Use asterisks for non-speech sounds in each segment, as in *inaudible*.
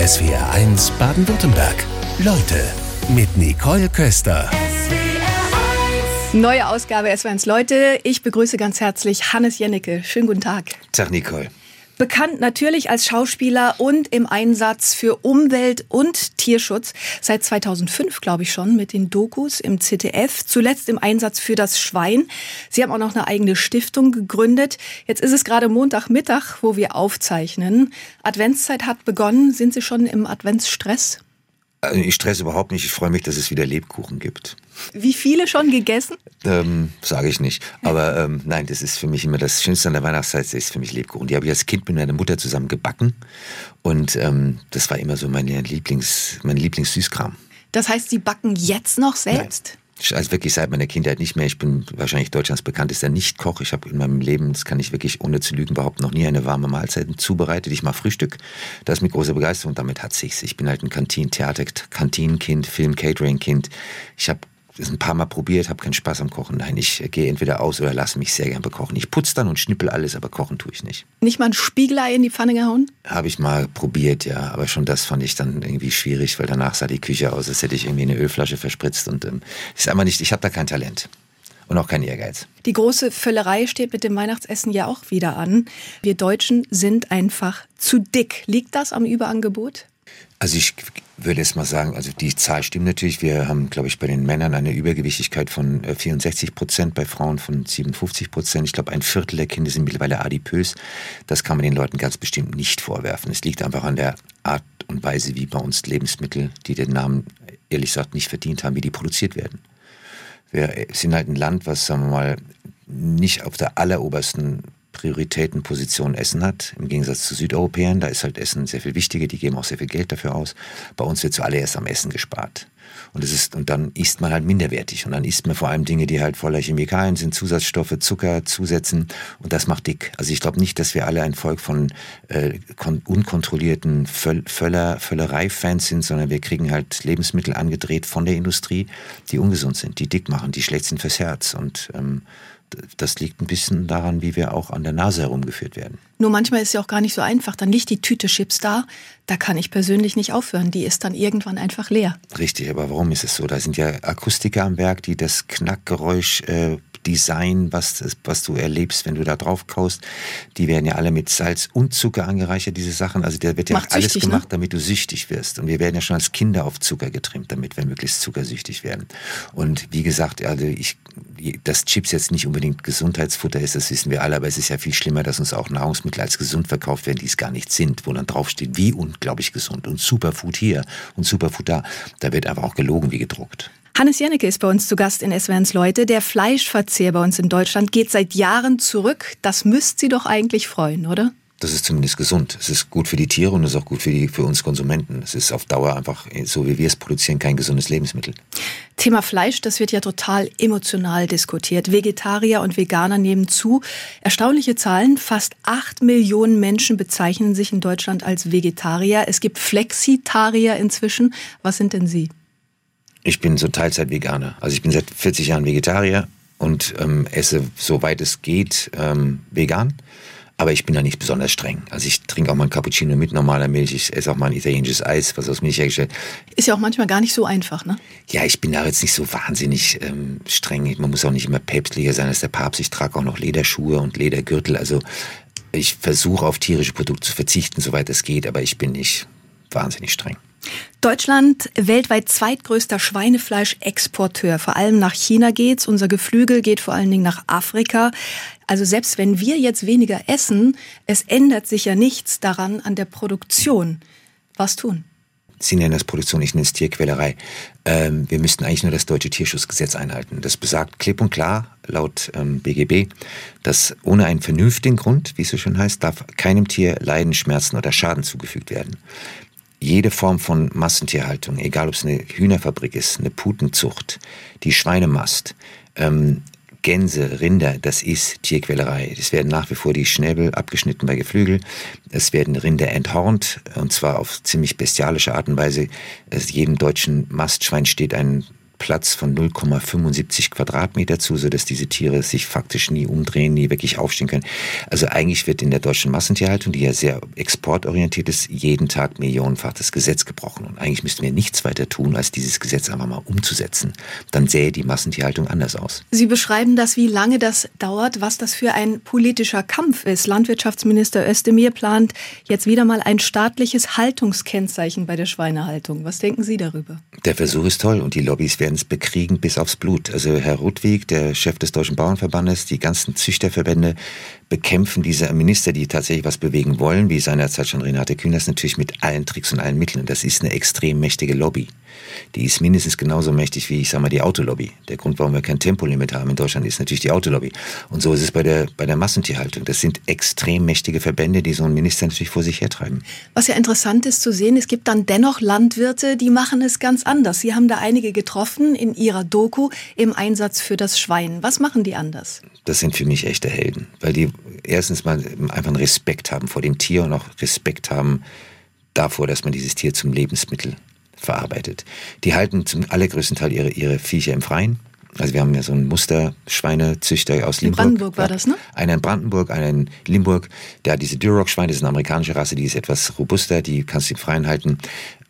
SWR1 Baden-Württemberg. Leute mit Nicole Köster. Neue Ausgabe SWR1 Leute. Ich begrüße ganz herzlich Hannes Jennecke. Schönen guten Tag. Tag, Nicole. Bekannt natürlich als Schauspieler und im Einsatz für Umwelt- und Tierschutz. Seit 2005, glaube ich schon, mit den Dokus im ZDF. Zuletzt im Einsatz für das Schwein. Sie haben auch noch eine eigene Stiftung gegründet. Jetzt ist es gerade Montagmittag, wo wir aufzeichnen. Adventszeit hat begonnen. Sind Sie schon im Adventsstress? Also ich stresse überhaupt nicht. Ich freue mich, dass es wieder Lebkuchen gibt. Wie viele schon gegessen? Ähm, Sage ich nicht. Aber ähm, nein, das ist für mich immer das Schönste an der Weihnachtszeit, ist für mich Lebkuchen. Die habe ich als Kind mit meiner Mutter zusammen gebacken. Und ähm, das war immer so meine Lieblings, mein Lieblingssüßkram. Das heißt, Sie backen jetzt noch selbst? Nein. Also wirklich seit meiner Kindheit nicht mehr. Ich bin wahrscheinlich Deutschlands bekanntester Nicht-Koch. Ich habe in meinem Leben, das kann ich wirklich ohne zu lügen behaupten, noch nie eine warme Mahlzeit zubereitet. Ich mache Frühstück. Das mit großer Begeisterung. Damit hat sich's. Ich bin halt ein Kantin Theater, Kantinenkind, Film, Catering-Kind. Ich habe es ein paar Mal probiert, habe keinen Spaß am Kochen. Nein, ich gehe entweder aus oder lasse mich sehr gern bekochen. Ich putze dann und schnippel alles, aber kochen tue ich nicht. Nicht mal ein Spiegelei in die Pfanne gehauen? Habe ich mal probiert, ja. Aber schon das fand ich dann irgendwie schwierig, weil danach sah die Küche aus, als hätte ich irgendwie eine Ölflasche verspritzt. Und ähm, ist einfach nicht, ich habe da kein Talent. Und auch kein Ehrgeiz. Die große Völlerei steht mit dem Weihnachtsessen ja auch wieder an. Wir Deutschen sind einfach zu dick. Liegt das am Überangebot? Also ich würde jetzt mal sagen, also die Zahl stimmt natürlich. Wir haben, glaube ich, bei den Männern eine Übergewichtigkeit von 64 äh, Prozent, bei Frauen von 57 Prozent. Ich glaube, ein Viertel der Kinder sind mittlerweile adipös. Das kann man den Leuten ganz bestimmt nicht vorwerfen. Es liegt einfach an der Art und Weise, wie bei uns Lebensmittel, die den Namen ehrlich gesagt nicht verdient haben, wie die produziert werden. Wir sind halt ein Land, was, sagen wir mal, nicht auf der allerobersten Prioritätenposition Essen hat, im Gegensatz zu Südeuropäern. Da ist halt Essen sehr viel wichtiger, die geben auch sehr viel Geld dafür aus. Bei uns wird zuallererst am Essen gespart. Und, es ist, und dann isst man halt minderwertig. Und dann isst man vor allem Dinge, die halt voller Chemikalien sind, Zusatzstoffe, Zucker zusetzen. Und das macht dick. Also ich glaube nicht, dass wir alle ein Volk von äh, unkontrollierten Völl Völler, Völlerei-Fans sind, sondern wir kriegen halt Lebensmittel angedreht von der Industrie, die ungesund sind, die dick machen, die schlecht sind fürs Herz. Und ähm, das liegt ein bisschen daran, wie wir auch an der Nase herumgeführt werden. Nur manchmal ist es ja auch gar nicht so einfach. Dann liegt die Tüte Chips da, da kann ich persönlich nicht aufhören. Die ist dann irgendwann einfach leer. Richtig, aber warum ist es so? Da sind ja Akustiker am Werk, die das Knackgeräusch äh, Design, was, was du erlebst, wenn du da drauf kaust, die werden ja alle mit Salz und Zucker angereichert, diese Sachen. Also da wird ja Macht alles süchtig, gemacht, ne? damit du süchtig wirst. Und wir werden ja schon als Kinder auf Zucker getrimmt, damit wir möglichst zuckersüchtig werden. Und wie gesagt, also ich, dass Chips jetzt nicht unbedingt Gesundheitsfutter ist, das wissen wir alle, aber es ist ja viel schlimmer, dass uns auch Nahrungsmittel als gesund verkauft werden, die es gar nicht sind, wo dann draufsteht, wie unglaublich gesund und Superfood hier und Superfood da. Da wird einfach auch gelogen wie gedruckt. Hannes Jennecke ist bei uns zu Gast in SWRs Leute. Der Fleischverzehr bei uns in Deutschland geht seit Jahren zurück. Das müsst Sie doch eigentlich freuen, oder? Das ist zumindest gesund. Es ist gut für die Tiere und es ist auch gut für, die, für uns Konsumenten. Es ist auf Dauer einfach, so wie wir es produzieren, kein gesundes Lebensmittel. Thema Fleisch, das wird ja total emotional diskutiert. Vegetarier und Veganer nehmen zu. Erstaunliche Zahlen, fast acht Millionen Menschen bezeichnen sich in Deutschland als Vegetarier. Es gibt Flexitarier inzwischen. Was sind denn Sie? Ich bin so Teilzeit-Veganer. Also ich bin seit 40 Jahren Vegetarier und ähm, esse, soweit es geht, ähm, vegan. Aber ich bin da nicht besonders streng. Also ich trinke auch mal ein Cappuccino mit normaler Milch. Ich esse auch mal ein italienisches Eis, was aus Milch hergestellt. Ist ja auch manchmal gar nicht so einfach, ne? Ja, ich bin da jetzt nicht so wahnsinnig ähm, streng. Man muss auch nicht immer päpstlicher sein als der Papst. Ich trage auch noch Lederschuhe und Ledergürtel. Also ich versuche auf tierische Produkte zu verzichten, soweit es geht. Aber ich bin nicht wahnsinnig streng. Deutschland weltweit zweitgrößter Schweinefleischexporteur. Vor allem nach China geht's. Unser Geflügel geht vor allen Dingen nach Afrika. Also selbst wenn wir jetzt weniger essen, es ändert sich ja nichts daran an der Produktion. Was tun? Sie nennen das Produktion, ich nenne es Tierquälerei. Ähm, wir müssten eigentlich nur das deutsche Tierschutzgesetz einhalten. Das besagt klipp und klar, laut ähm, BGB, dass ohne einen vernünftigen Grund, wie es so schön heißt, darf keinem Tier Leiden, Schmerzen oder Schaden zugefügt werden jede Form von Massentierhaltung, egal ob es eine Hühnerfabrik ist, eine Putenzucht, die Schweinemast, ähm, Gänse, Rinder, das ist Tierquälerei. Es werden nach wie vor die Schnäbel abgeschnitten bei Geflügel. Es werden Rinder enthornt, und zwar auf ziemlich bestialische Art und Weise. Es jedem deutschen Mastschwein steht ein Platz von 0,75 Quadratmeter zu, sodass diese Tiere sich faktisch nie umdrehen, nie wirklich aufstehen können. Also eigentlich wird in der deutschen Massentierhaltung, die ja sehr exportorientiert ist, jeden Tag millionenfach das Gesetz gebrochen. Und eigentlich müssten wir nichts weiter tun, als dieses Gesetz einfach mal umzusetzen. Dann sähe die Massentierhaltung anders aus. Sie beschreiben das, wie lange das dauert, was das für ein politischer Kampf ist. Landwirtschaftsminister Özdemir plant jetzt wieder mal ein staatliches Haltungskennzeichen bei der Schweinehaltung. Was denken Sie darüber? Der Versuch ist toll und die Lobbys werden es bekriegen bis aufs Blut. Also Herr Rudwig, der Chef des Deutschen Bauernverbandes, die ganzen Züchterverbände bekämpfen diese Minister, die tatsächlich was bewegen wollen, wie seinerzeit schon Renate Künast, natürlich mit allen Tricks und allen Mitteln. Das ist eine extrem mächtige Lobby. Die ist mindestens genauso mächtig wie, ich sag mal, die Autolobby. Der Grund, warum wir kein Tempolimit haben in Deutschland, ist natürlich die Autolobby. Und so ist es bei der, bei der Massentierhaltung. Das sind extrem mächtige Verbände, die so einen Minister natürlich vor sich hertreiben. Was ja interessant ist zu sehen, es gibt dann dennoch Landwirte, die machen es ganz anders. Sie haben da einige getroffen in ihrer Doku im Einsatz für das Schwein. Was machen die anders? Das sind für mich echte Helden, weil die erstens mal einfach einen Respekt haben vor dem Tier und auch Respekt haben davor, dass man dieses Tier zum Lebensmittel verarbeitet. Die halten zum allergrößten Teil ihre, ihre Viecher im Freien. Also wir haben ja so einen Musterschweinezüchter aus Limburg. In Brandenburg war das, ne? Einer in Brandenburg, einer in Limburg. Der hat diese Duroc-Schweine, das ist eine amerikanische Rasse, die ist etwas robuster, die kannst du im Freien halten.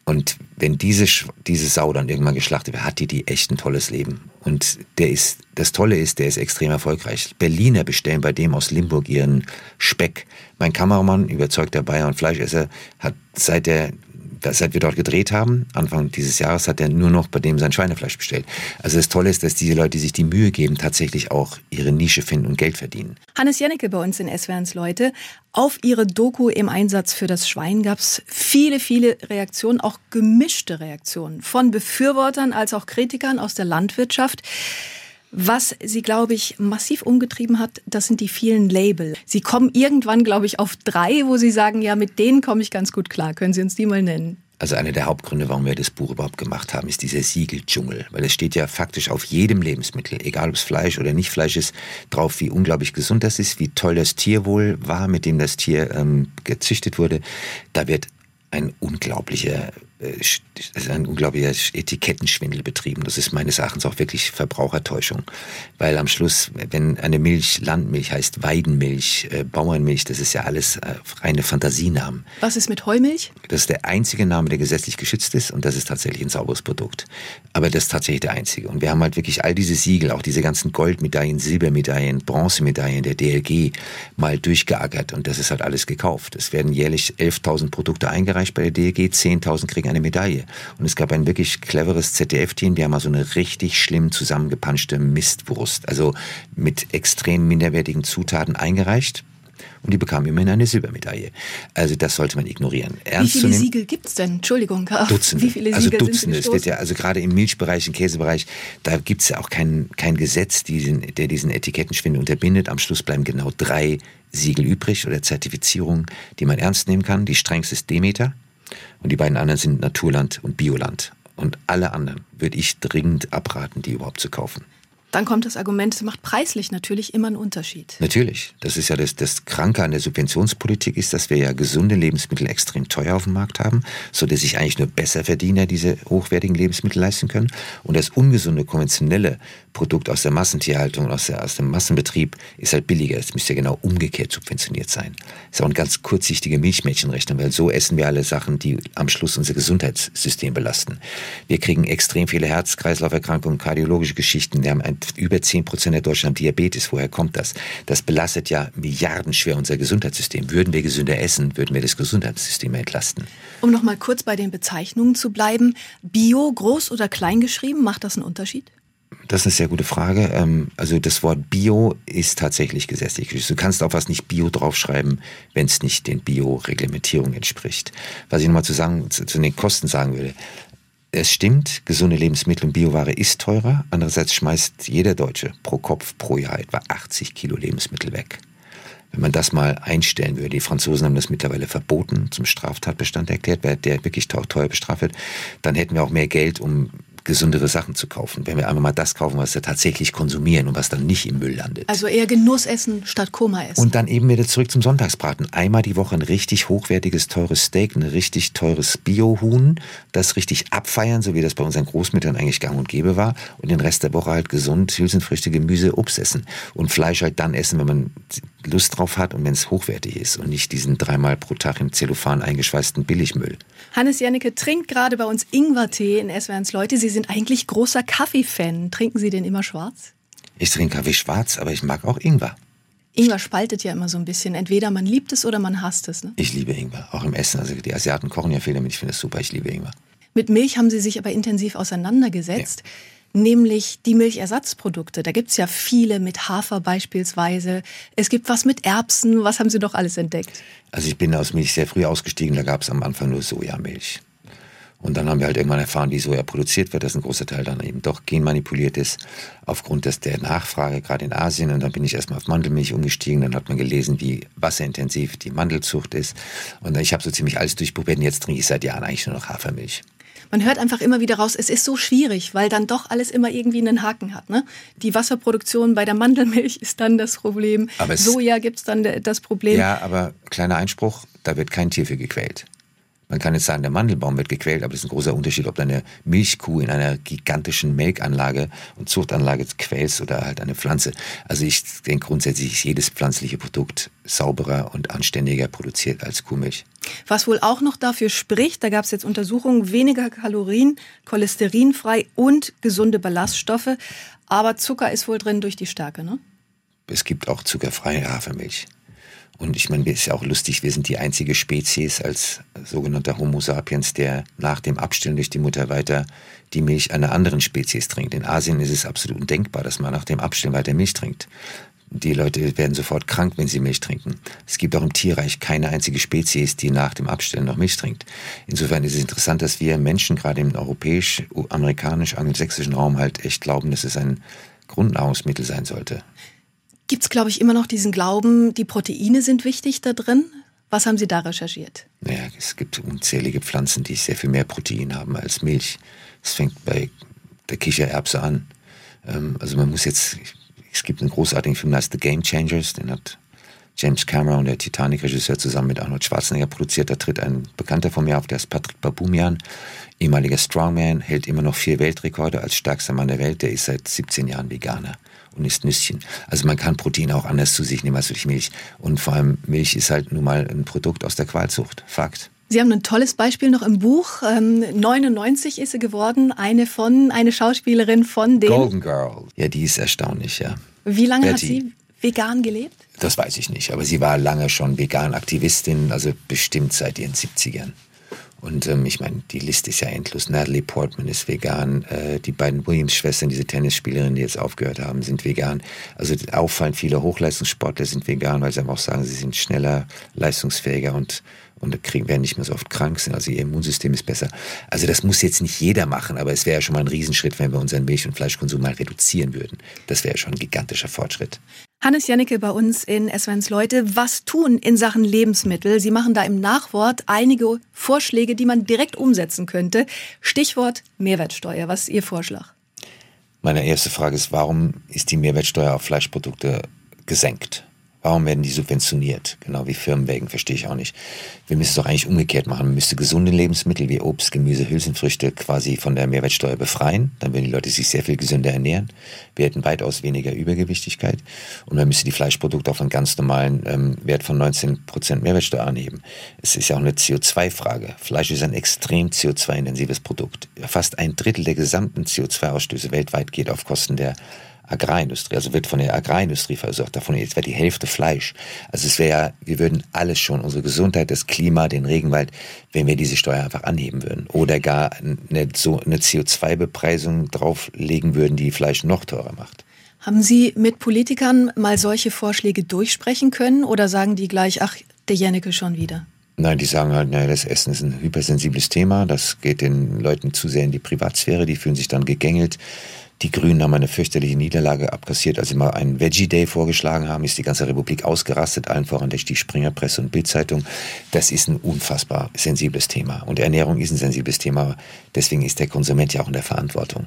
Und wenn diese, diese Sau dann irgendwann geschlachtet wird, hat die die echt ein tolles Leben. Und der ist, das Tolle ist, der ist extrem erfolgreich. Berliner bestellen bei dem aus Limburg ihren Speck. Mein Kameramann, überzeugter Bayer und Fleischesser, hat seit der seit wir dort gedreht haben, Anfang dieses Jahres, hat er nur noch bei dem sein Schweinefleisch bestellt. Also das Tolle ist, dass diese Leute, die sich die Mühe geben, tatsächlich auch ihre Nische finden und Geld verdienen. Hannes Jennecke bei uns in SWRs Leute. Auf ihre Doku im Einsatz für das Schwein gab es viele, viele Reaktionen, auch gemischte Reaktionen von Befürwortern als auch Kritikern aus der Landwirtschaft. Was sie, glaube ich, massiv umgetrieben hat, das sind die vielen Label. Sie kommen irgendwann, glaube ich, auf drei, wo Sie sagen, ja, mit denen komme ich ganz gut klar. Können Sie uns die mal nennen? Also einer der Hauptgründe, warum wir das Buch überhaupt gemacht haben, ist dieser Siegeldschungel. Weil es steht ja faktisch auf jedem Lebensmittel, egal ob es Fleisch oder nicht Fleisch ist, drauf, wie unglaublich gesund das ist, wie toll das Tierwohl war, mit dem das Tier ähm, gezüchtet wurde. Da wird ein unglaublicher ein unglaublicher Etikettenschwindel betrieben. Das ist meines Erachtens auch wirklich Verbrauchertäuschung. Weil am Schluss, wenn eine Milch Landmilch heißt, Weidenmilch, äh, Bauernmilch, das ist ja alles äh, reine Fantasienamen. Was ist mit Heumilch? Das ist der einzige Name, der gesetzlich geschützt ist und das ist tatsächlich ein sauberes Produkt. Aber das ist tatsächlich der einzige. Und wir haben halt wirklich all diese Siegel, auch diese ganzen Goldmedaillen, Silbermedaillen, Bronzemedaillen der DLG mal durchgeackert und das ist halt alles gekauft. Es werden jährlich 11.000 Produkte eingereicht bei der DLG, 10.000 kriegen eine Medaille. Und es gab ein wirklich cleveres ZDF-Team, die haben mal so eine richtig schlimm zusammengepanschte Mistwurst, also mit extrem minderwertigen Zutaten eingereicht und die bekam immerhin eine Silbermedaille. Also das sollte man ignorieren. Ernst Wie viele Siegel gibt es denn? Entschuldigung. Dutzende. Wie viele also Dutzende. Es wird ja, also gerade im Milchbereich, im Käsebereich, da gibt es ja auch kein, kein Gesetz, diesen, der diesen Etikettenschwindel unterbindet. Am Schluss bleiben genau drei Siegel übrig oder Zertifizierungen, die man ernst nehmen kann. Die strengste ist Demeter. Und die beiden anderen sind Naturland und Bioland. Und alle anderen würde ich dringend abraten, die überhaupt zu kaufen. Dann kommt das Argument, es macht preislich natürlich immer einen Unterschied. Natürlich. Das ist ja das, das Kranke an der Subventionspolitik ist, dass wir ja gesunde Lebensmittel extrem teuer auf dem Markt haben, so dass sich eigentlich nur Besserverdiener diese hochwertigen Lebensmittel leisten können. Und das ungesunde, konventionelle Produkt aus der Massentierhaltung, aus, der, aus dem Massenbetrieb ist halt billiger. Es müsste ja genau umgekehrt subventioniert sein. Das ist auch eine ganz kurzsichtige Milchmädchenrechnung, weil so essen wir alle Sachen, die am Schluss unser Gesundheitssystem belasten. Wir kriegen extrem viele Herz-Kreislauf-Erkrankungen, kardiologische Geschichten. Wir haben ein über 10 Prozent der Deutschen haben Diabetes. Woher kommt das? Das belastet ja milliardenschwer unser Gesundheitssystem. Würden wir gesünder essen, würden wir das Gesundheitssystem entlasten. Um noch mal kurz bei den Bezeichnungen zu bleiben. Bio, groß oder klein geschrieben, macht das einen Unterschied? Das ist eine sehr gute Frage. Ähm, also das Wort Bio ist tatsächlich gesetzlich. Du kannst auch was nicht Bio draufschreiben, wenn es nicht den Bio-Reglementierungen entspricht. Was ich nochmal zu, sagen, zu den Kosten sagen würde. Es stimmt, gesunde Lebensmittel und Bioware ist teurer. Andererseits schmeißt jeder Deutsche pro Kopf pro Jahr etwa 80 Kilo Lebensmittel weg. Wenn man das mal einstellen würde, die Franzosen haben das mittlerweile verboten, zum Straftatbestand erklärt, wer der wirklich teuer bestraft wird, dann hätten wir auch mehr Geld, um gesundere Sachen zu kaufen. Wenn wir einfach mal das kaufen, was wir tatsächlich konsumieren und was dann nicht im Müll landet. Also eher Genussessen statt Koma essen. Und dann eben wieder zurück zum Sonntagsbraten. Einmal die Woche ein richtig hochwertiges, teures Steak, ein richtig teures Biohuhn, das richtig abfeiern, so wie das bei unseren Großmüttern eigentlich gang und gäbe war. Und den Rest der Woche halt gesund Hülsenfrüchte, Gemüse, Obst essen. Und Fleisch halt dann essen, wenn man Lust drauf hat und wenn es hochwertig ist und nicht diesen dreimal pro Tag im Zellophan eingeschweißten Billigmüll. Hannes Janneke trinkt gerade bei uns Ingwertee in SWRs Leute. Sie sind eigentlich großer Kaffeefan. Trinken Sie den immer schwarz? Ich trinke Kaffee schwarz, aber ich mag auch Ingwer. Ingwer spaltet ja immer so ein bisschen. Entweder man liebt es oder man hasst es. Ne? Ich liebe Ingwer, auch im Essen. Also die Asiaten kochen ja viel damit. Ich finde es super. Ich liebe Ingwer. Mit Milch haben Sie sich aber intensiv auseinandergesetzt. Ja nämlich die Milchersatzprodukte. Da gibt es ja viele mit Hafer beispielsweise. Es gibt was mit Erbsen. Was haben Sie doch alles entdeckt? Also ich bin aus Milch sehr früh ausgestiegen. Da gab es am Anfang nur Sojamilch. Und dann haben wir halt irgendwann erfahren, wie Soja produziert wird, dass ein großer Teil dann eben doch genmanipuliert ist, aufgrund des, der Nachfrage, gerade in Asien. Und dann bin ich erstmal auf Mandelmilch umgestiegen. Dann hat man gelesen, wie wasserintensiv die Mandelzucht ist. Und ich habe so ziemlich alles durchprobiert. Und jetzt trinke ich seit Jahren eigentlich nur noch Hafermilch man hört einfach immer wieder raus, es ist so schwierig, weil dann doch alles immer irgendwie einen Haken hat. Ne? Die Wasserproduktion bei der Mandelmilch ist dann das Problem. Aber Soja gibt es dann das Problem. Ja, aber kleiner Einspruch, da wird kein Tier für gequält. Man kann jetzt sagen, der Mandelbaum wird gequält, aber es ist ein großer Unterschied, ob du eine Milchkuh in einer gigantischen Melkanlage und Zuchtanlage quälst oder halt eine Pflanze. Also ich denke grundsätzlich ist jedes pflanzliche Produkt sauberer und anständiger produziert als Kuhmilch. Was wohl auch noch dafür spricht, da gab es jetzt Untersuchungen, weniger Kalorien, cholesterinfrei und gesunde Ballaststoffe. Aber Zucker ist wohl drin durch die Stärke, ne? Es gibt auch zuckerfreie Hafermilch. Und ich meine, ist ja auch lustig, wir sind die einzige Spezies als sogenannter Homo sapiens, der nach dem Abstillen durch die Mutter weiter die Milch einer anderen Spezies trinkt. In Asien ist es absolut undenkbar, dass man nach dem Abstillen weiter Milch trinkt. Die Leute werden sofort krank, wenn sie Milch trinken. Es gibt auch im Tierreich keine einzige Spezies, die nach dem Abstellen noch Milch trinkt. Insofern ist es interessant, dass wir Menschen gerade im europäisch, amerikanisch, angelsächsischen Raum halt echt glauben, dass es ein Grundnahrungsmittel sein sollte gibt es, glaube ich, immer noch diesen Glauben, die Proteine sind wichtig da drin. Was haben Sie da recherchiert? Naja, es gibt unzählige Pflanzen, die sehr viel mehr Protein haben als Milch. Es fängt bei der Kichererbse an. Ähm, also man muss jetzt, es gibt einen großartigen Film, der heißt The Game Changers, den hat James Cameron, der Titanic-Regisseur, zusammen mit Arnold Schwarzenegger produziert. Da tritt ein Bekannter von mir auf, der ist Patrick Babumian, ehemaliger Strongman, hält immer noch vier Weltrekorde als stärkster Mann der Welt. Der ist seit 17 Jahren Veganer und isst Nüsschen. Also man kann Proteine auch anders zu sich nehmen als durch Milch. Und vor allem Milch ist halt nun mal ein Produkt aus der Qualzucht. Fakt. Sie haben ein tolles Beispiel noch im Buch. Ähm, 99 ist sie geworden, eine von, eine Schauspielerin von dem. Golden Girl. Ja, die ist erstaunlich, ja. Wie lange Betty. hat sie vegan gelebt? Das weiß ich nicht, aber sie war lange schon vegan Aktivistin, also bestimmt seit ihren 70ern. Und ähm, ich meine, die Liste ist ja endlos. Natalie Portman ist vegan. Äh, die beiden Williams-Schwestern, diese Tennisspielerinnen, die jetzt aufgehört haben, sind vegan. Also auffallend viele Hochleistungssportler sind vegan, weil sie einfach auch sagen, sie sind schneller, leistungsfähiger und und kriegen, werden nicht mehr so oft krank sind, also ihr Immunsystem ist besser. Also das muss jetzt nicht jeder machen, aber es wäre ja schon mal ein Riesenschritt, wenn wir unseren Milch- und Fleischkonsum mal reduzieren würden. Das wäre schon ein gigantischer Fortschritt. Hannes Jannecke bei uns in SWNs Leute. Was tun in Sachen Lebensmittel? Sie machen da im Nachwort einige Vorschläge, die man direkt umsetzen könnte. Stichwort Mehrwertsteuer. Was ist Ihr Vorschlag? Meine erste Frage ist, warum ist die Mehrwertsteuer auf Fleischprodukte gesenkt? Warum werden die subventioniert? Genau wie Firmenwägen, verstehe ich auch nicht. Wir müssen es doch eigentlich umgekehrt machen. Man müsste gesunde Lebensmittel wie Obst, Gemüse, Hülsenfrüchte quasi von der Mehrwertsteuer befreien. Dann würden die Leute sich sehr viel gesünder ernähren. Wir hätten weitaus weniger Übergewichtigkeit. Und man müsste die Fleischprodukte auf einen ganz normalen ähm, Wert von 19% Mehrwertsteuer anheben. Es ist ja auch eine CO2-Frage. Fleisch ist ein extrem CO2-intensives Produkt. Fast ein Drittel der gesamten CO2-Ausstöße weltweit geht auf Kosten der Agrarindustrie, also wird von der Agrarindustrie versorgt. Davon jetzt wäre die Hälfte Fleisch. Also es wäre ja, wir würden alles schon, unsere Gesundheit, das Klima, den Regenwald, wenn wir diese Steuer einfach anheben würden. Oder gar eine, so eine CO2-Bepreisung drauflegen würden, die Fleisch noch teurer macht. Haben Sie mit Politikern mal solche Vorschläge durchsprechen können oder sagen die gleich, ach, der Jennecke schon wieder? Nein, die sagen halt, naja, das Essen ist ein hypersensibles Thema, das geht den Leuten zu sehr in die Privatsphäre, die fühlen sich dann gegängelt Die Grünen haben eine fürchterliche Niederlage abkassiert. Als sie mal einen Veggie Day vorgeschlagen haben, ist die ganze Republik ausgerastet, allen voran die Springerpresse und Bildzeitung. Das ist ein unfassbar sensibles Thema. Und Ernährung ist ein sensibles Thema. Deswegen ist der Konsument ja auch in der Verantwortung.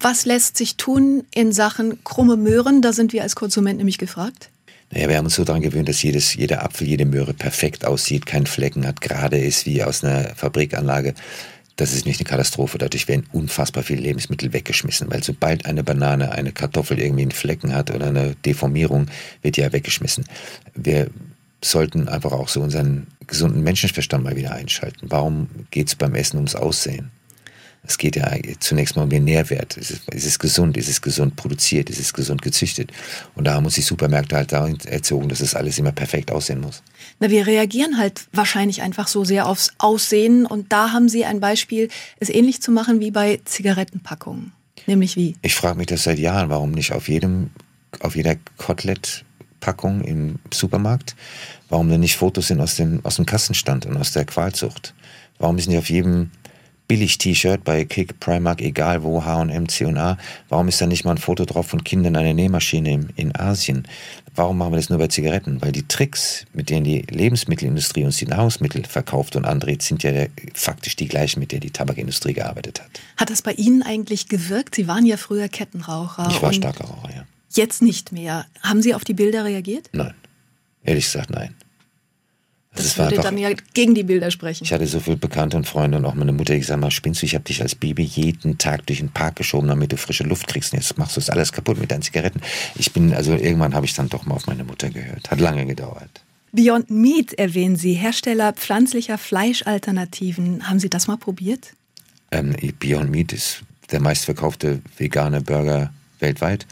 Was lässt sich tun in Sachen krumme Möhren? Da sind wir als Konsument nämlich gefragt. Naja, wir haben uns so daran gewöhnt, dass jedes, jeder Apfel, jede Möhre perfekt aussieht, keinen Flecken hat, gerade ist wie aus einer Fabrikanlage. Das ist nicht eine Katastrophe. Dadurch werden unfassbar viele Lebensmittel weggeschmissen, weil sobald eine Banane, eine Kartoffel irgendwie einen Flecken hat oder eine Deformierung, wird die ja weggeschmissen. Wir sollten einfach auch so unseren gesunden Menschenverstand mal wieder einschalten. Warum geht es beim Essen ums Aussehen? Es geht ja zunächst mal um den Nährwert. Ist es, ist es gesund? Ist es gesund produziert? Ist es gesund gezüchtet? Und da muss die Supermärkte halt dahin erzogen, dass es alles immer perfekt aussehen muss. Na, wir reagieren halt wahrscheinlich einfach so sehr aufs Aussehen. Und da haben Sie ein Beispiel, es ähnlich zu machen wie bei Zigarettenpackungen. Nämlich wie? Ich frage mich das seit Jahren, warum nicht auf jedem, auf jeder Kotelett-Packung im Supermarkt, warum denn nicht Fotos sind aus dem, aus dem Kassenstand und aus der Qualzucht? Warum ist nicht auf jedem Billig-T-Shirt bei Kick, Primark, egal wo, H&M, C&A. Warum ist da nicht mal ein Foto drauf von Kindern an einer Nähmaschine in Asien? Warum machen wir das nur bei Zigaretten? Weil die Tricks, mit denen die Lebensmittelindustrie uns die Nahrungsmittel verkauft und andreht, sind ja faktisch die gleichen, mit denen die Tabakindustrie gearbeitet hat. Hat das bei Ihnen eigentlich gewirkt? Sie waren ja früher Kettenraucher. Ich war starker Raucher, ja. Jetzt nicht mehr. Haben Sie auf die Bilder reagiert? Nein. Ehrlich gesagt, nein. Das, das würde einfach, dann ja gegen die Bilder sprechen. Ich hatte so viele Bekannte und Freunde und auch meine Mutter, die gesagt mal, spinnst du, ich habe dich als Baby jeden Tag durch den Park geschoben, damit du frische Luft kriegst und jetzt machst du das alles kaputt mit deinen Zigaretten. Ich bin, also irgendwann habe ich dann doch mal auf meine Mutter gehört. Hat lange gedauert. Beyond Meat erwähnen Sie, Hersteller pflanzlicher Fleischalternativen. Haben Sie das mal probiert? Ähm, Beyond Meat ist der meistverkaufte vegane Burger weltweit.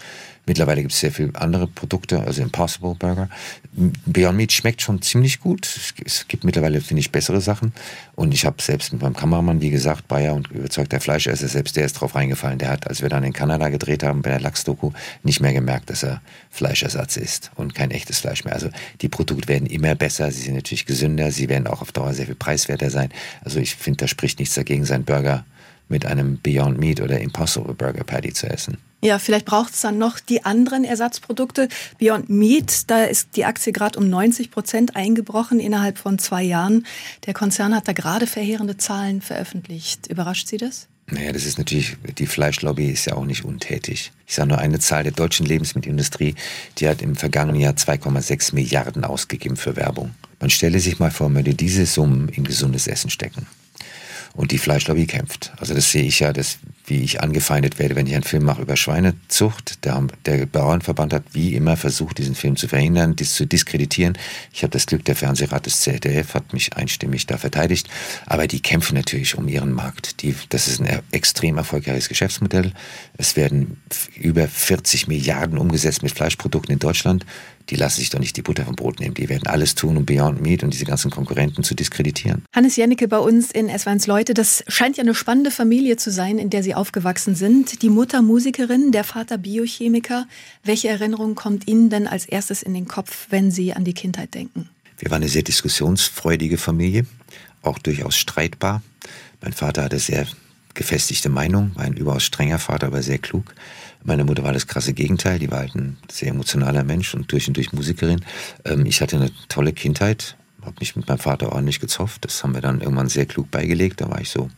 Mittlerweile gibt es sehr viele andere Produkte, also Impossible Burger. Beyond Meat schmeckt schon ziemlich gut. Es gibt mittlerweile, finde ich, bessere Sachen. Und ich habe selbst mit meinem Kameramann, wie gesagt, Bayer und überzeugter Fleischesser, selbst der ist drauf reingefallen. Der hat, als wir dann in Kanada gedreht haben, bei der Lachs-Doku, nicht mehr gemerkt, dass er Fleischersatz ist und kein echtes Fleisch mehr. Also die Produkte werden immer besser, sie sind natürlich gesünder, sie werden auch auf Dauer sehr viel preiswerter sein. Also ich finde, da spricht nichts dagegen, seinen Burger mit einem Beyond Meat oder Impossible Burger Patty zu essen. Ja, vielleicht braucht es dann noch die anderen Ersatzprodukte. Beyond Meat, da ist die Aktie gerade um 90 Prozent eingebrochen innerhalb von zwei Jahren. Der Konzern hat da gerade verheerende Zahlen veröffentlicht. Überrascht Sie das? Naja, das ist natürlich, die Fleischlobby ist ja auch nicht untätig. Ich sage nur eine Zahl der deutschen Lebensmittelindustrie, die hat im vergangenen Jahr 2,6 Milliarden ausgegeben für Werbung. Man stelle sich mal vor, man würde diese Summen in gesundes Essen stecken und die Fleischlobby kämpft. Also das sehe ich ja, dass, wie ich angefeindet werde, wenn ich einen Film mache über Schweinezucht. Der, der Bauernverband hat wie immer versucht, diesen Film zu verhindern, dies zu diskreditieren. Ich habe das Glück, der Fernsehrat des ZDF hat mich einstimmig da verteidigt. Aber die kämpfen natürlich um ihren Markt. Die, das ist ein extrem erfolgreiches Geschäftsmodell. Es werden über 40 Milliarden umgesetzt mit Fleischprodukten in Deutschland die lassen sich doch nicht die Butter vom Brot nehmen. Die werden alles tun, um Beyond Meat und diese ganzen Konkurrenten zu diskreditieren. Hannes Jennecke bei uns in S1 Leute. Das scheint ja eine spannende Familie zu sein, in der Sie aufgewachsen sind. Die Mutter Musikerin, der Vater Biochemiker. Welche Erinnerung kommt Ihnen denn als erstes in den Kopf, wenn Sie an die Kindheit denken? Wir waren eine sehr diskussionsfreudige Familie, auch durchaus streitbar. Mein Vater hatte sehr gefestigte Meinung, war ein überaus strenger Vater, aber sehr klug. Meine Mutter war das krasse Gegenteil, die war halt ein sehr emotionaler Mensch und durch und durch Musikerin. Ähm, ich hatte eine tolle Kindheit, habe mich mit meinem Vater ordentlich gezofft. Das haben wir dann irgendwann sehr klug beigelegt. Da war ich so,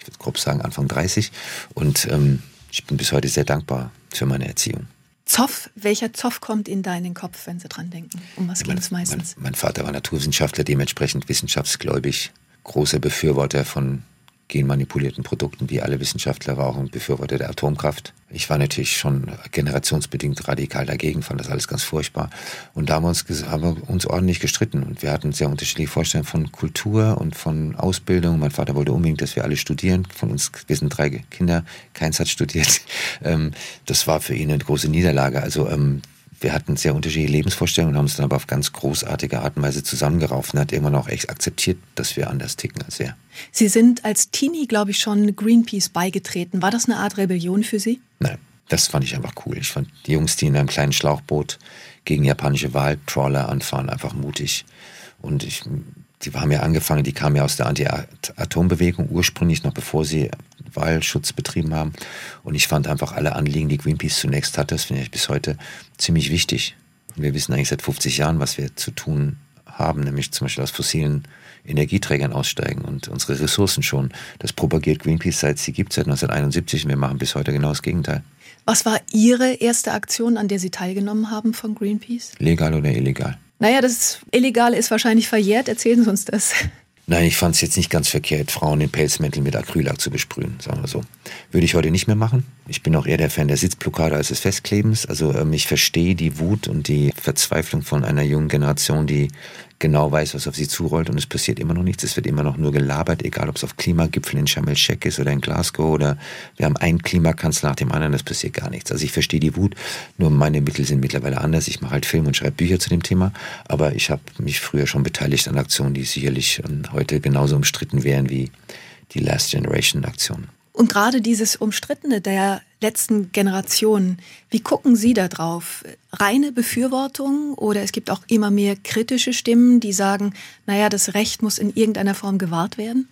ich würde grob sagen, Anfang 30. Und ähm, ich bin bis heute sehr dankbar für meine Erziehung. Zoff, welcher Zoff kommt in den Kopf, wenn Sie dran denken? Um was ja, geht es meistens? Mein, mein Vater war Naturwissenschaftler, dementsprechend wissenschaftsgläubig, großer Befürworter von genmanipulierten Produkten, wie alle Wissenschaftler, war auch ein Befürworter der Atomkraft. Ich war natürlich schon generationsbedingt radikal dagegen, fand das alles ganz furchtbar. Und da haben wir uns, haben wir uns ordentlich gestritten. Und wir hatten sehr unterschiedliche Vorstellungen von Kultur und von Ausbildung. Mein Vater wollte unbedingt, dass wir alle studieren. Von uns, wir sind drei Kinder, keins hat studiert. *laughs* Ähm, das war für ihn eine große Niederlage. Also ähm, wir hatten sehr unterschiedliche Lebensvorstellungen und haben uns dann aber auf ganz großartige Art und Weise zusammengerauft und hat irgendwann auch echt akzeptiert, dass wir anders ticken als er. Sie sind als Teenie, glaube ich, schon Greenpeace beigetreten. War das eine Art Rebellion für Sie? Nein, das fand ich einfach cool. Ich fand die Jungs, die in einem kleinen Schlauchboot gegen japanische Wahltrawler anfahren, einfach mutig. Und ich, die haben ja angefangen, die kamen ja aus der Anti-Atom-Bewegung ursprünglich, noch bevor sie Walschutz betrieben haben. Und ich fand einfach alle Anliegen, die Greenpeace zunächst hatte, das finde ich bis heute ziemlich wichtig. Wir wissen eigentlich seit 50 Jahren, was wir zu tun haben, nämlich zum Beispiel aus fossilen Energieträgern aussteigen und unsere Ressourcen schon. Das propagiert Greenpeace seit sie gibt, seit 1971 und wir machen bis heute genau das Gegenteil. Was war Ihre erste Aktion, an der Sie teilgenommen haben von Greenpeace? Legal oder illegal? Naja, das Illegale ist wahrscheinlich verjährt. Erzählen Sie uns das. Nein, ich fand es jetzt nicht ganz verkehrt, Frauen in Pelzmänteln mit Acrylack zu besprühen, sagen wir so. Würde ich heute nicht mehr machen. Ich bin auch eher der Fan der Sitzblockade als des Festklebens. Also ähm, ich verstehe die Wut und die Verzweiflung von einer jungen Generation, die genau weiß, was auf sie zurollt und es passiert immer noch nichts. Es wird immer noch nur gelabert, egal ob es auf Klimagipfeln in Sharm el-Sheikh ist oder in Glasgow oder wir haben einen Klimakanzler nach dem anderen, es passiert gar nichts. Also ich verstehe die Wut, nur meine Mittel sind mittlerweile anders. Ich mache halt Film und schreibe Bücher zu dem Thema, aber ich habe mich früher schon beteiligt an Aktionen, die sicherlich ähm, heute genauso umstritten wären wie die Last Generation Aktionen. Und gerade dieses Umstrittene der letzten Generationen, wie gucken Sie da drauf? Reine Befürwortung oder es gibt auch immer mehr kritische Stimmen, die sagen, naja, das Recht muss in irgendeiner Form gewahrt werden?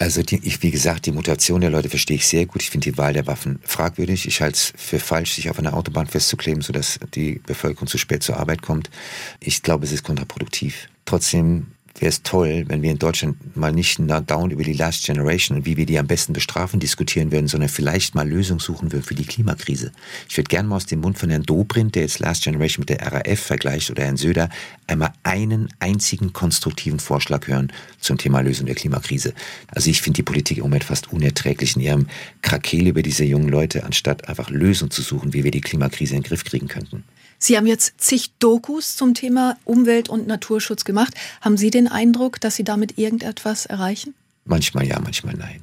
Also die, ich, wie gesagt, die Mutation der Leute verstehe ich sehr gut. Ich finde die Wahl der Waffen fragwürdig. Ich halte es für falsch, sich auf einer Autobahn festzukleben, sodass die Bevölkerung zu spät zur Arbeit kommt. Ich glaube, es ist kontraproduktiv. Trotzdem wäre es toll, wenn wir in Deutschland mal nicht down über die Last Generation und wie wir die am besten bestrafen diskutieren würden, sondern vielleicht mal Lösungen suchen würden für die Klimakrise. Ich würde gerne mal aus dem Mund von Herrn Dobrindt, der jetzt Last Generation mit der RAF vergleicht, oder Herrn Söder, einmal einen einzigen konstruktiven Vorschlag hören zum Thema Lösung der Klimakrise. Also ich finde die Politik im Moment fast unerträglich in ihrem Krakel über diese jungen Leute, anstatt einfach Lösungen zu suchen, wie wir die Klimakrise in den Griff kriegen könnten. Sie haben jetzt zig Dokus zum Thema Umwelt- und Naturschutz gemacht. Haben Sie den Eindruck, dass Sie damit irgendetwas erreichen? Manchmal ja, manchmal nein.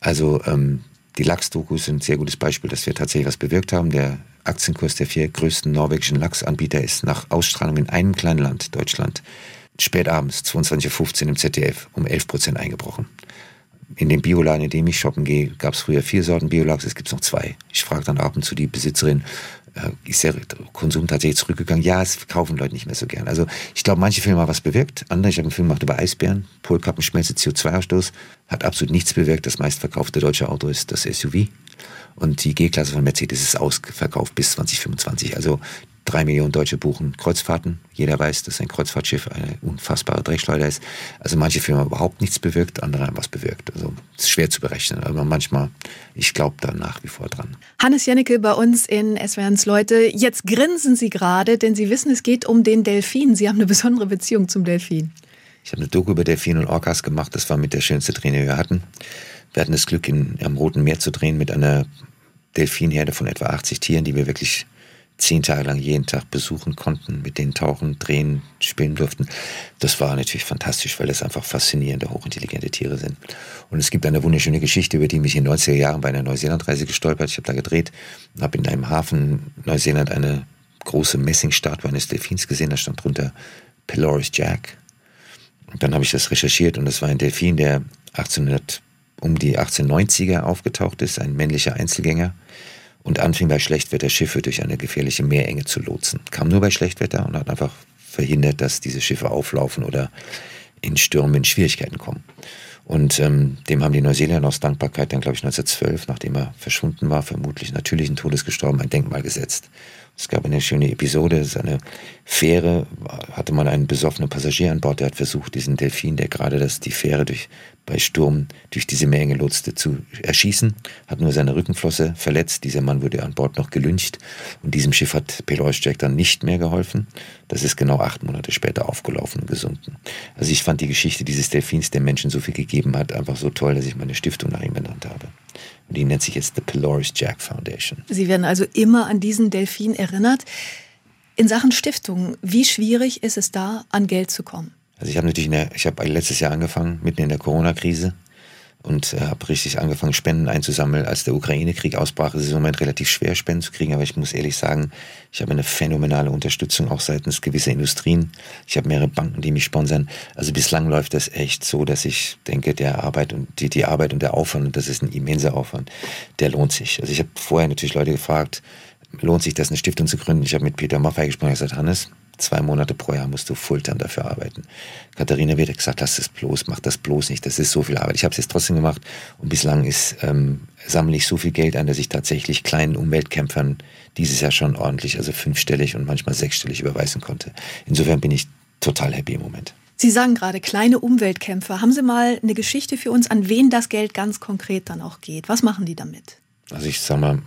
Also ähm, die Lachs-Dokus sind ein sehr gutes Beispiel, dass wir tatsächlich was bewirkt haben. Der Aktienkurs der vier größten norwegischen Lachsanbieter ist nach Ausstrahlung in einem kleinen Land, Deutschland, spät abends, 22.15 Uhr im ZDF, um 11 Prozent eingebrochen. In dem Bioladen, in dem ich shoppen gehe, gab es früher vier Sorten Biolachs, es gibt noch zwei. Ich frage dann ab und zu die Besitzerin, ist der Konsum tatsächlich zurückgegangen. Ja, es kaufen Leute nicht mehr so gern. Also ich glaube, manche Filme haben was bewirkt. Andere, ich habe einen Film gemacht über Eisbären, Polkappenschmelze, CO2-Ausstoß, hat absolut nichts bewirkt. Das meistverkaufte deutsche Auto ist das SUV. Und die G-Klasse von Mercedes ist ausverkauft bis 2025. Also Drei Millionen Deutsche buchen Kreuzfahrten. Jeder weiß, dass ein Kreuzfahrtschiff eine unfassbare Drehschleuder ist. Also manche Firmen haben überhaupt nichts bewirkt, andere haben was bewirkt. Also es ist schwer zu berechnen, aber manchmal, ich glaube da nach wie vor dran. Hannes Jennecke bei uns in SWRs Leute. Jetzt grinsen Sie gerade, denn Sie wissen, es geht um den Delfin. Sie haben eine besondere Beziehung zum Delfin. Ich habe eine Doku über Delfin und Orcas gemacht. Das war mit der schönste Dreh, die wir hatten. Wir hatten das Glück, in, am Roten Meer zu drehen mit einer Delfinherde von etwa 80 Tieren, die wir wirklich zehn Tage lang jeden Tag besuchen konnten, mit denen tauchen, drehen, spielen durften. Das war natürlich fantastisch, weil das einfach faszinierende, hochintelligente Tiere sind. Und es gibt eine wunderschöne Geschichte, über die mich in den 90er Jahren bei einer Neuseelandreise gestolpert. Ich habe da gedreht, habe in einem Hafen Neuseeland eine große Messingstatue eines Delfins gesehen, da stand drunter Pelorus Jack. Und dann habe ich das recherchiert und das war ein Delfin, der 1800, um die 1890er aufgetaucht ist, ein männlicher Einzelgänger und anfing bei Schlechtwetter Schiffe durch eine gefährliche Meerenge zu lotsen. Kam nur bei Schlechtwetter und hat einfach verhindert, dass diese Schiffe auflaufen oder in Stürmen in Schwierigkeiten kommen. Und ähm, dem haben die Neuseeländer aus Dankbarkeit dann, glaube ich, 1912, nachdem er verschwunden war, vermutlich natürlichen Todes gestorben, ein Denkmal gesetzt. Es gab eine schöne Episode, seine Fähre hatte man einen besoffenen Passagier an Bord, der hat versucht, diesen Delfin, der gerade das, die Fähre durch, bei Sturm durch diese Menge lotste, zu erschießen, hat nur seine Rückenflosse verletzt. Dieser Mann wurde an Bord noch gelüncht und diesem Schiff hat Pelois Jack dann nicht mehr geholfen. Das ist genau acht Monate später aufgelaufen und gesunken. Also ich fand die Geschichte dieses Delfins, der Menschen so viel gegeben hat, einfach so toll, dass ich meine Stiftung nach ihm benannt habe. Und die nennt sich jetzt The Pelorus Jack Foundation. Sie werden also immer an diesen Delfin erinnert. In Sachen Stiftung, wie schwierig ist es da, an Geld zu kommen? Also ich habe natürlich, der, ich habe letztes Jahr angefangen, mitten in der Corona-Krise und äh, habe richtig angefangen, Spenden einzusammeln. Als der Ukraine-Krieg ausbrach, ist es im Moment relativ schwer, Spenden zu kriegen, aber ich muss ehrlich sagen, ich habe eine phänomenale Unterstützung auch seitens gewisser Industrien. Ich habe mehrere Banken, die mich sponsern. Also bislang läuft das echt so, dass ich denke, der Arbeit und die, die Arbeit und der Aufwand, und das ist ein immenser Aufwand, der lohnt sich. Also ich habe vorher natürlich Leute gefragt, lohnt sich das, eine Stiftung zu gründen? Ich habe mit Peter Maffei gesprochen, ich gesagt, Hannes, zwei Monate pro Jahr musst du Fulltime dafür arbeiten. Katharina wird gesagt, lass das bloß, mach das bloß nicht, das ist so viel Arbeit. Ich habe es jetzt trotzdem gemacht und bislang ist, ähm, sammle ich so viel Geld an, dass ich tatsächlich kleinen Umweltkämpfern dieses Jahr schon ordentlich, also fünfstellig und manchmal sechsstellig überweisen konnte. Insofern bin ich total happy im Moment. Sie sagen gerade kleine Umweltkämpfer. Haben Sie mal eine Geschichte für uns, an wen das Geld ganz konkret dann auch geht? Was machen die damit? Also ich sage mal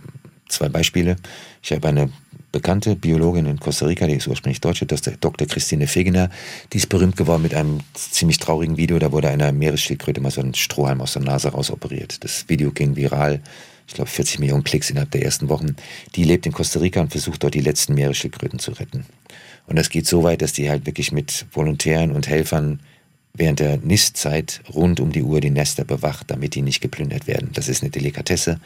zwei Beispiele. Ich habe eine bekannte Biologin in Costa Rica, die ist ursprünglich Deutsche, das ist Dr. Christine Fegener. Die ist berühmt geworden mit einem ziemlich traurigen Video. Da wurde einer Meeresschildkröte mal so ein Strohhalm aus der Nase rausoperiert. Das Video ging viral. Ich glaube, 40 Millionen Klicks innerhalb der ersten Wochen. Die lebt in Costa Rica und versucht dort die letzten Meeresschildkröten zu retten. Und das geht so weit, dass die halt wirklich mit Volontären und Helfern während der Nistzeit rund um die Uhr die Nester bewacht, damit die nicht geplündert werden. Das ist eine Delikatesse,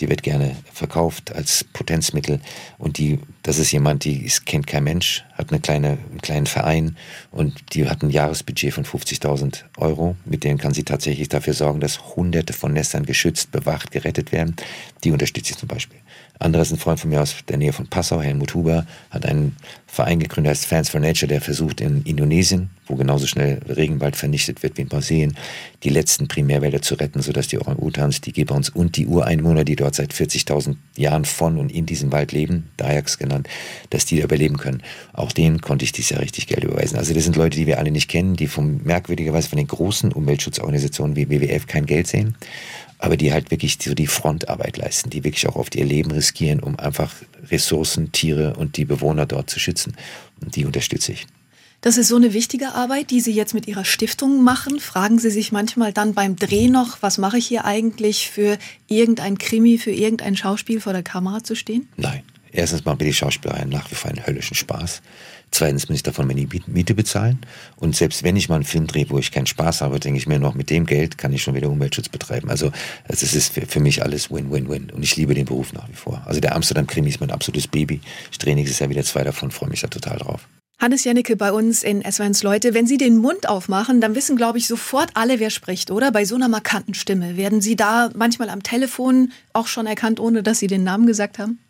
die wird gerne verkauft als Potenzmittel und die, das ist jemand, die kennt kein Mensch, hat eine kleine, einen kleinen Verein und die hat ein Jahresbudget von 50.000 Euro, mit denen kann sie tatsächlich dafür sorgen, dass hunderte von Nestern geschützt, bewacht, gerettet werden. Die unterstütze ich zum Beispiel. Anderer ist ein Freund von mir aus der Nähe von Passau, Helmut Huber, hat einen Verein gegründet, heißt Fans for Nature, der versucht in Indonesien, wo genauso schnell Regenwald vernichtet wird wie in Brasilien, die letzten Primärwälder zu retten, sodass die Orang-Utans, die Gibbons und die Ureinwohner, die dort seit 40.000 Jahren von und in diesem Wald leben, Dayaks genannt, dass die überleben können. Auch denen konnte ich dieses Jahr richtig Geld überweisen. Also das sind Leute, die wir alle nicht kennen, die vom merkwürdigerweise von den großen Umweltschutzorganisationen wie WWF kein Geld sehen aber die halt wirklich so die Frontarbeit leisten, die wirklich auch oft ihr Leben riskieren, um einfach Ressourcen, Tiere und die Bewohner dort zu schützen. Und die unterstütze ich. Das ist so eine wichtige Arbeit, die Sie jetzt mit Ihrer Stiftung machen. Fragen Sie sich manchmal dann beim Dreh noch, was mache ich hier eigentlich für irgendein Krimi, für irgendein Schauspiel vor der Kamera zu stehen? Nein. Erstens macht mir die Schauspielerei nach wie vor einen höllischen Spaß. Zweitens muss ich davon meine Miete bezahlen. Und selbst wenn ich mal einen Film drehe, wo ich keinen Spaß habe, denke ich mir noch, mit dem Geld kann ich schon wieder Umweltschutz betreiben. Also es ist für mich alles Win-Win-Win. Und ich liebe den Beruf nach wie vor. Also der Amsterdam-Krimi ist mein absolutes Baby. Ich drehe nächstes Jahr wieder zwei davon, freue mich da total drauf. Hannes Jannecke bei uns in S1 Leute. Wenn Sie den Mund aufmachen, dann wissen, glaube ich, sofort alle, wer spricht, oder? Bei so einer markanten Stimme. Werden Sie da manchmal am Telefon auch schon erkannt, ohne dass Sie den Namen gesagt haben?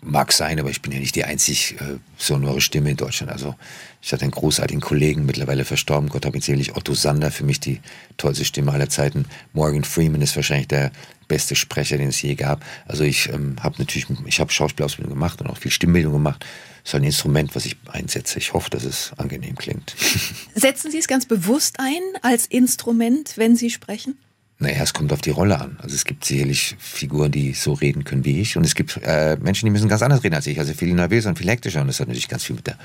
Mag sein, aber ich bin ja nicht die einzig äh, sonore Stimme in Deutschland. Also ich hatte einen großartigen Kollegen, mittlerweile verstorben, Gott hab ihn selig, Otto Sander, für mich die tollste Stimme aller Zeiten. Morgan Freeman ist wahrscheinlich der beste Sprecher, den es je gab. Also ich ähm, habe natürlich, ich habe Schauspielausbildung gemacht und auch viel Stimmbildung gemacht. Das ist ein Instrument, was ich einsetze. Ich hoffe, dass es angenehm klingt. *laughs* Setzen Sie es ganz bewusst ein als Instrument, wenn Sie sprechen? Naja, es kommt auf die Rolle an. Also es gibt sicherlich Figuren, die so reden können wie ich. Und es gibt äh, Menschen, die müssen ganz anders reden als ich. Also viel nervöser und viel hektischer. Und das hat natürlich ganz viel mit der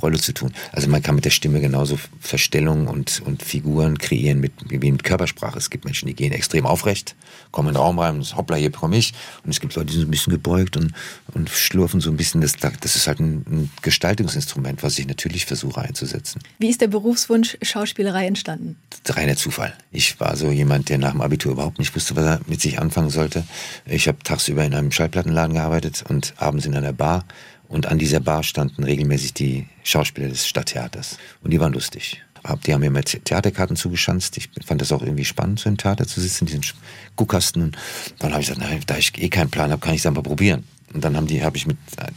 Rolle zu tun. Also man kann mit der Stimme genauso Verstellungen und, und Figuren kreieren mit, wie mit Körpersprache. Es gibt Menschen, die gehen extrem aufrecht, kommen in den Raum rein und hoppla, hier komme ich. Und es gibt Leute, die sind so ein bisschen gebeugt und, und schlurfen so ein bisschen. Das, das ist halt ein, ein Gestaltungsinstrument, was ich natürlich versuche einzusetzen. Wie ist der Berufswunsch Schauspielerei entstanden? Reiner Zufall. Ich war so jemand, der nach dem Abitur überhaupt nicht wusste, was er mit sich anfangen sollte. Ich habe tagsüber in einem Schallplattenladen gearbeitet und abends in einer Bar. Und an dieser Bar standen regelmäßig die Schauspieler des Stadttheaters. Und die waren lustig. Die haben mir immer Theaterkarten zugeschanzt. Ich fand das auch irgendwie spannend, so im Theater zu sitzen, in diesen Guckkasten. Und dann habe ich gesagt, nein, da ich eh keinen Plan habe, kann ich es einfach probieren. Und dann haben die, habe ich mit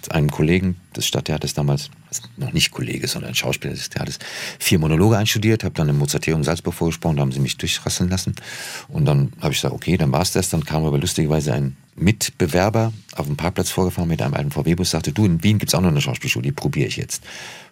einem Kollegen des Stadttheaters damals, noch nicht Kollege, sondern Schauspieler des Theaters, vier Monologe einstudiert, habe dann im Mozarteum Salzburg vorgesprochen, da haben sie mich durchrasseln lassen. Und dann habe ich gesagt, okay, dann war es das. Dann kam aber lustigerweise ein Mitbewerber auf dem Parkplatz vorgefahren mit einem alten VW-Bus, sagte, du, in Wien gibt es auch noch eine Schauspielschule, die probiere ich jetzt.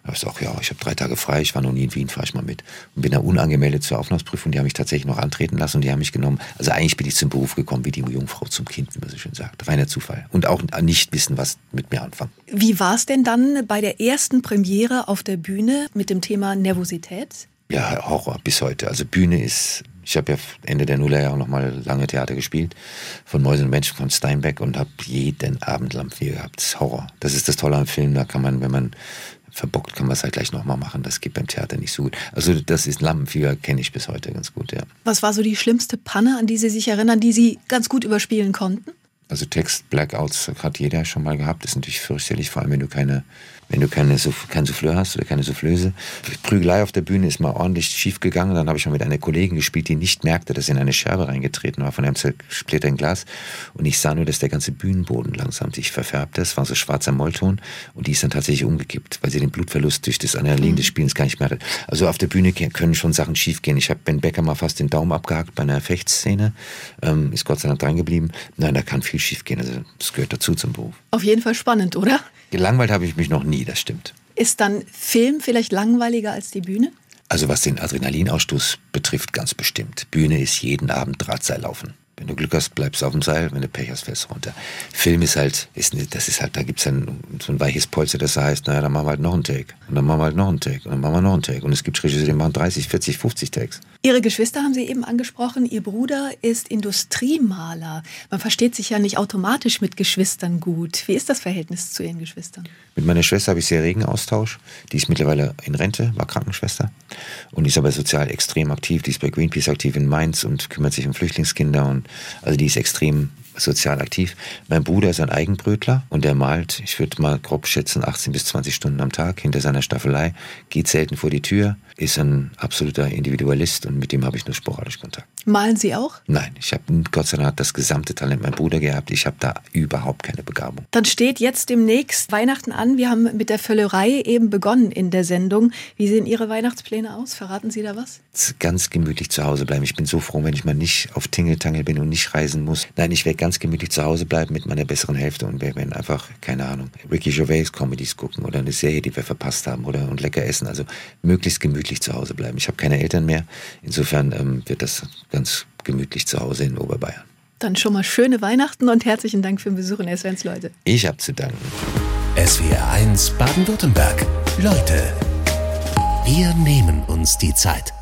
Da habe ich gesagt, ja, ich habe drei Tage frei, ich war noch nie in Wien, fahre ich mal mit. Und bin da unangemeldet zur Aufnahmeprüfung, die haben mich tatsächlich noch antreten lassen und die haben mich genommen. Also eigentlich bin ich zum Beruf gekommen, wie die Jungfrau zum Kind, wie man so schön sagt. Reiner Zufall. Und auch nicht wissen, was mit mir anfangen. Wie war es denn dann bei der ersten Premiere auf der Bühne mit dem Thema Nervosität? Ja, Horror bis heute. Also Bühne ist ich habe ja Ende der Nullerjahre noch mal lange Theater gespielt, von Mäusen und Menschen von Steinbeck und habe jeden Abend Lampier gehabt. Das ist Horror. Das ist das Tolle am Film, da kann man, wenn man verbockt, kann man es halt gleich nochmal machen. Das geht beim Theater nicht so gut. Also das ist Lampenfieber, kenne ich bis heute ganz gut, ja. Was war so die schlimmste Panne, an die Sie sich erinnern, die Sie ganz gut überspielen konnten? Also Text, Blackouts hat jeder schon mal gehabt. Das ist natürlich fürchterlich, vor allem wenn du keine wenn du keine, kein Souffleur hast oder keine Soufflöse. Prügelei auf der Bühne ist mal ordentlich schief gegangen. Dann habe ich mal mit einer Kollegin gespielt, die nicht merkte, dass sie in eine Scherbe reingetreten war von einem zersplitterten Glas. Und ich sah nur, dass der ganze Bühnenboden langsam sich verfärbte. Es war so schwarzer Mollton und die ist dann tatsächlich umgekippt, weil sie den Blutverlust durch das Adrenalin mhm. des Spielens gar nicht mehr hatte. Also auf der Bühne können schon Sachen schief gehen. Ich habe Ben Becker mal fast den Daumen abgehakt bei einer Fechtszene. Ähm, ist Gott sei Dank dran geblieben. Nein, da kann viel schief gehen. Also das gehört dazu zum Beruf. Auf jeden Fall spannend, oder? Gelangweilt habe ich mich noch nie, das stimmt. Ist dann Film vielleicht langweiliger als die Bühne? Also was den Adrenalinausstoß betrifft, ganz bestimmt. Bühne ist jeden Abend Drahtseil laufen. Wenn du Glück hast, bleibst du auf dem Seil, wenn du Pech hast, fällst du runter. Film ist halt, ist, das ist halt, da gibt's dann so ein weiches Polster, das heißt, naja, dann machen wir halt noch einen Take. Und dann machen wir halt noch einen Take. Und dann machen wir noch einen Take. Und es gibt Regisseure, die machen 30, 40, 50 Takes. Ihre Geschwister haben Sie eben angesprochen. Ihr Bruder ist Industriemaler. Man versteht sich ja nicht automatisch mit Geschwistern gut. Wie ist das Verhältnis zu Ihren Geschwistern? Mit meiner Schwester habe ich sehr regen Austausch. Die ist mittlerweile in Rente, war Krankenschwester und ist aber sozial extrem aktiv. Die ist bei Greenpeace aktiv in Mainz und kümmert sich um Flüchtlingskinder und also die ist extrem sozial aktiv. Mein Bruder ist ein Eigenbrötler und der malt, ich würde mal grob schätzen, 18 bis 20 Stunden am Tag hinter seiner Staffelei, geht selten vor die Tür, ist ein absoluter Individualist und mit dem habe ich nur sporadisch Kontakt. Malen Sie auch? Nein, ich habe Gott sei Dank das gesamte Talent mein Bruder gehabt. Ich habe da überhaupt keine Begabung. Dann steht jetzt demnächst Weihnachten an. Wir haben mit der Völlerei eben begonnen in der Sendung. Wie sehen Ihre Weihnachtspläne aus? Verraten Sie da was? Ganz gemütlich zu Hause bleiben. Ich bin so froh, wenn ich mal nicht auf Tingeltangel bin und nicht reisen muss. Nein, ich werde ganz gemütlich zu Hause bleiben mit meiner besseren Hälfte und wir werden einfach, keine Ahnung, Ricky Gervais Comedies gucken oder eine Serie, die wir verpasst haben oder und lecker essen. Also möglichst gemütlich zu Hause bleiben. Ich habe keine Eltern mehr. Insofern ähm, wird das ganz gemütlich zu Hause in Oberbayern. Dann schon mal schöne Weihnachten und herzlichen Dank für den Besuch in SWRs Leute. Ich habe zu danken. SWR 1 Baden-Württemberg. Leute, wir nehmen uns die Zeit.